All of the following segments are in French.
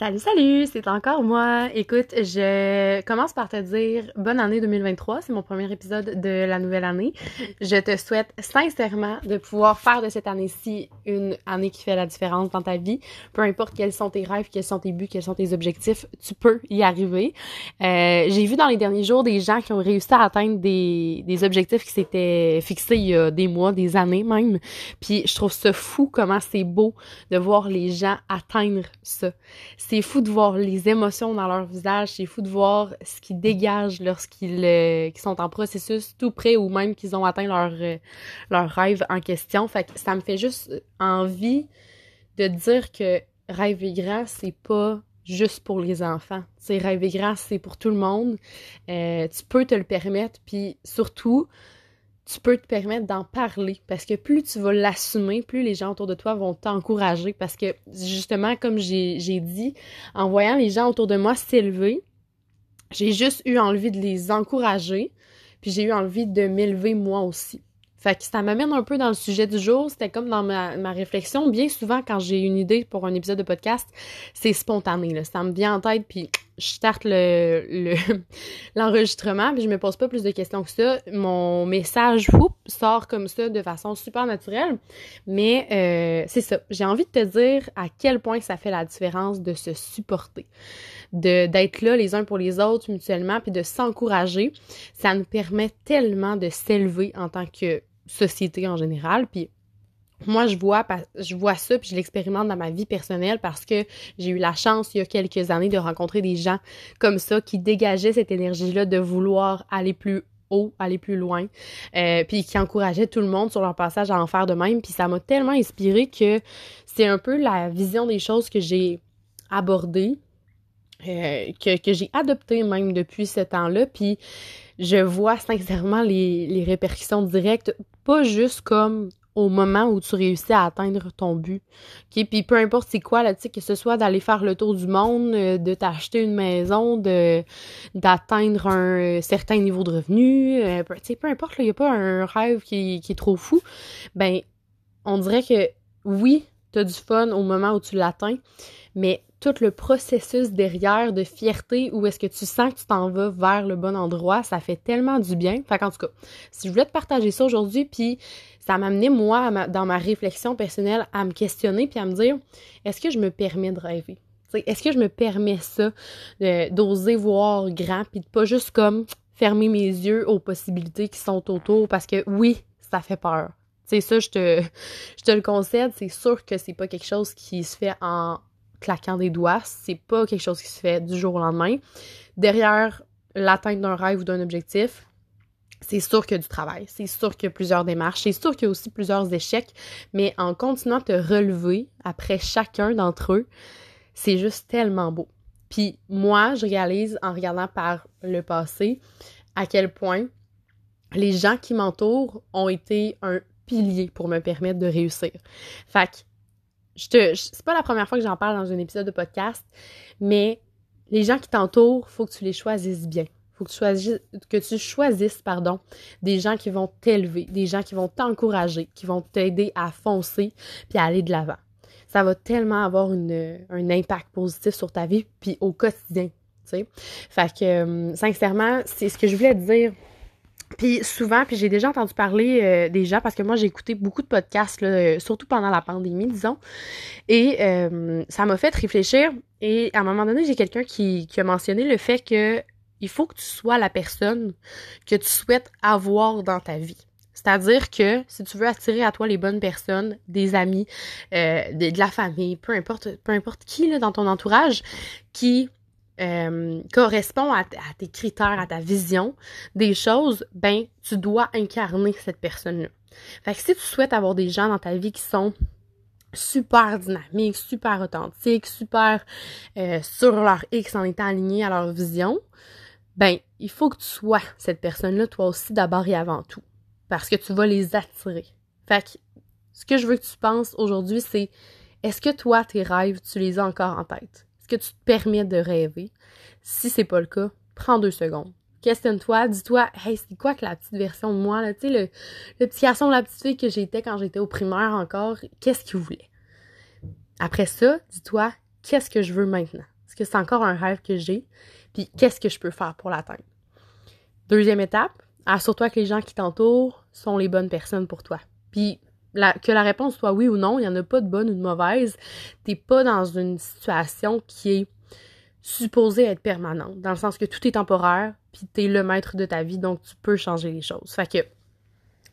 Salut, salut, c'est encore moi. Écoute, je commence par te dire bonne année 2023. C'est mon premier épisode de la nouvelle année. Je te souhaite sincèrement de pouvoir faire de cette année-ci une année qui fait la différence dans ta vie. Peu importe quels sont tes rêves, quels sont tes buts, quels sont tes objectifs, tu peux y arriver. Euh, J'ai vu dans les derniers jours des gens qui ont réussi à atteindre des, des objectifs qui s'étaient fixés il y a des mois, des années même. Puis je trouve ça fou comment c'est beau de voir les gens atteindre ça c'est fou de voir les émotions dans leur visage, c'est fou de voir ce qu'ils dégagent lorsqu'ils euh, sont en processus tout près ou même qu'ils ont atteint leur, euh, leur rêve en question. Fait que ça me fait juste envie de dire que rêver grand, c'est pas juste pour les enfants. C'est rêver grand, c'est pour tout le monde. Euh, tu peux te le permettre, puis surtout, tu peux te permettre d'en parler parce que plus tu vas l'assumer, plus les gens autour de toi vont t'encourager parce que justement, comme j'ai dit, en voyant les gens autour de moi s'élever, j'ai juste eu envie de les encourager, puis j'ai eu envie de m'élever moi aussi. Fait que ça m'amène un peu dans le sujet du jour. C'était comme dans ma, réflexion. Bien souvent, quand j'ai une idée pour un épisode de podcast, c'est spontané. Ça me vient en tête, puis je starte le, l'enregistrement, puis je me pose pas plus de questions que ça. Mon message whoop, sort comme ça de façon super naturelle. Mais euh, c'est ça. J'ai envie de te dire à quel point ça fait la différence de se supporter de d'être là les uns pour les autres mutuellement puis de s'encourager ça nous permet tellement de s'élever en tant que société en général. Puis moi, je vois, je vois ça, puis je l'expérimente dans ma vie personnelle parce que j'ai eu la chance, il y a quelques années, de rencontrer des gens comme ça qui dégageaient cette énergie-là de vouloir aller plus haut, aller plus loin, euh, puis qui encourageaient tout le monde sur leur passage à en faire de même. Puis ça m'a tellement inspiré que c'est un peu la vision des choses que j'ai abordées, euh, que, que j'ai adoptée même depuis ce temps-là. Puis je vois sincèrement les, les répercussions directes pas juste comme au moment où tu réussis à atteindre ton but. OK? Puis peu importe c'est quoi, là, que ce soit d'aller faire le tour du monde, euh, de t'acheter une maison, de d'atteindre un certain niveau de revenu, euh, peu importe, il n'y a pas un rêve qui, qui est trop fou, ben on dirait que oui, tu du fun au moment où tu l'atteins, mais tout le processus derrière de fierté où est-ce que tu sens que tu t'en vas vers le bon endroit, ça fait tellement du bien. Fait qu'en tout cas, si je voulais te partager ça aujourd'hui, puis ça m'a amené moi dans ma réflexion personnelle à me questionner puis à me dire est-ce que je me permets de rêver? Est-ce que je me permets ça d'oser voir grand puis de pas juste comme fermer mes yeux aux possibilités qui sont autour parce que oui ça fait peur c'est ça je te je te le concède c'est sûr que c'est pas quelque chose qui se fait en claquant des doigts. C'est pas quelque chose qui se fait du jour au lendemain. Derrière l'atteinte d'un rêve ou d'un objectif, c'est sûr qu'il y a du travail, c'est sûr qu'il y a plusieurs démarches, c'est sûr qu'il y a aussi plusieurs échecs, mais en continuant de te relever après chacun d'entre eux, c'est juste tellement beau. Puis moi, je réalise en regardant par le passé à quel point les gens qui m'entourent ont été un pilier pour me permettre de réussir. Fait que je c'est pas la première fois que j'en parle dans un épisode de podcast, mais les gens qui t'entourent, faut que tu les choisisses bien. Faut que tu choisisses, que tu choisisses, pardon, des gens qui vont t'élever, des gens qui vont t'encourager, qui vont t'aider à foncer puis à aller de l'avant. Ça va tellement avoir un impact positif sur ta vie puis au quotidien, tu sais. Fait que, euh, sincèrement, c'est ce que je voulais te dire puis souvent, puis j'ai déjà entendu parler euh, des gens parce que moi j'ai écouté beaucoup de podcasts, là, euh, surtout pendant la pandémie, disons, et euh, ça m'a fait réfléchir. Et à un moment donné, j'ai quelqu'un qui, qui a mentionné le fait que il faut que tu sois la personne que tu souhaites avoir dans ta vie. C'est-à-dire que si tu veux attirer à toi les bonnes personnes, des amis, de, de, la famille, peu importe, peu importe qui là, dans ton entourage, qui euh, correspond à, tes critères, à ta vision des choses, ben tu dois incarner cette personne-là. Fait que si tu souhaites avoir des gens dans ta vie qui sont super dynamiques, super authentiques, super euh, sur leur X en étant alignés à leur vision, ben il faut que tu sois cette personne-là toi aussi d'abord et avant tout, parce que tu vas les attirer. Fait que ce que je veux que tu penses aujourd'hui, c'est est-ce que toi tes rêves, tu les as encore en tête? Que tu te permets de rêver? Si c'est pas le cas, prends deux secondes. Questionne-toi, dis-toi, hey, c'est quoi que la petite version de moi, là, tu sais, le, le petit garçon, la petite fille que j'étais quand j'étais au primaire encore, qu'est-ce qu'il voulait? Après ça, dis-toi, qu'est-ce que je veux maintenant? Est-ce que c'est encore un rêve que j'ai? Puis qu'est-ce que je peux faire pour l'atteindre? Deuxième étape, assure-toi que les gens qui t'entourent sont les bonnes personnes pour toi. Puis que la réponse soit oui ou non, il n'y en a pas de bonne ou de mauvaise. T'es pas dans une situation qui est supposée être permanente, dans le sens que tout est temporaire, puis t'es le maître de ta vie, donc tu peux changer les choses. Fait que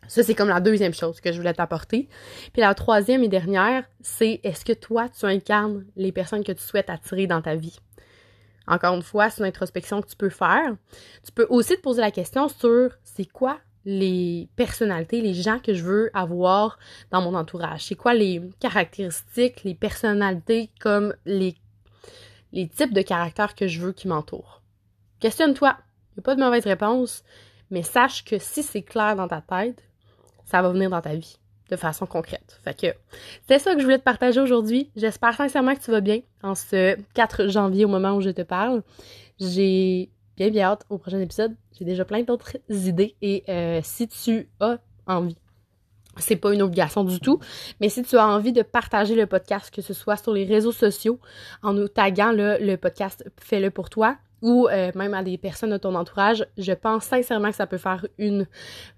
ça, c'est comme la deuxième chose que je voulais t'apporter. Puis la troisième et dernière, c'est est-ce que toi, tu incarnes les personnes que tu souhaites attirer dans ta vie? Encore une fois, c'est une introspection que tu peux faire. Tu peux aussi te poser la question sur c'est quoi les personnalités, les gens que je veux avoir dans mon entourage? C'est quoi les caractéristiques, les personnalités comme les, les types de caractères que je veux qui m'entourent? Questionne-toi. Il n'y a pas de mauvaise réponse, mais sache que si c'est clair dans ta tête, ça va venir dans ta vie de façon concrète. Fait que c'est ça que je voulais te partager aujourd'hui. J'espère sincèrement que tu vas bien en ce 4 janvier au moment où je te parle. J'ai bien bien hâte au prochain épisode. J'ai déjà plein d'autres idées et euh, si tu as envie, c'est pas une obligation du tout, mais si tu as envie de partager le podcast, que ce soit sur les réseaux sociaux, en nous taguant le podcast Fais-le pour toi, ou euh, même à des personnes de ton entourage, je pense sincèrement que ça peut faire une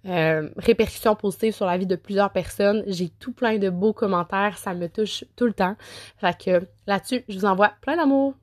euh, répercussion positive sur la vie de plusieurs personnes. J'ai tout plein de beaux commentaires, ça me touche tout le temps. Fait que là-dessus, je vous envoie plein d'amour.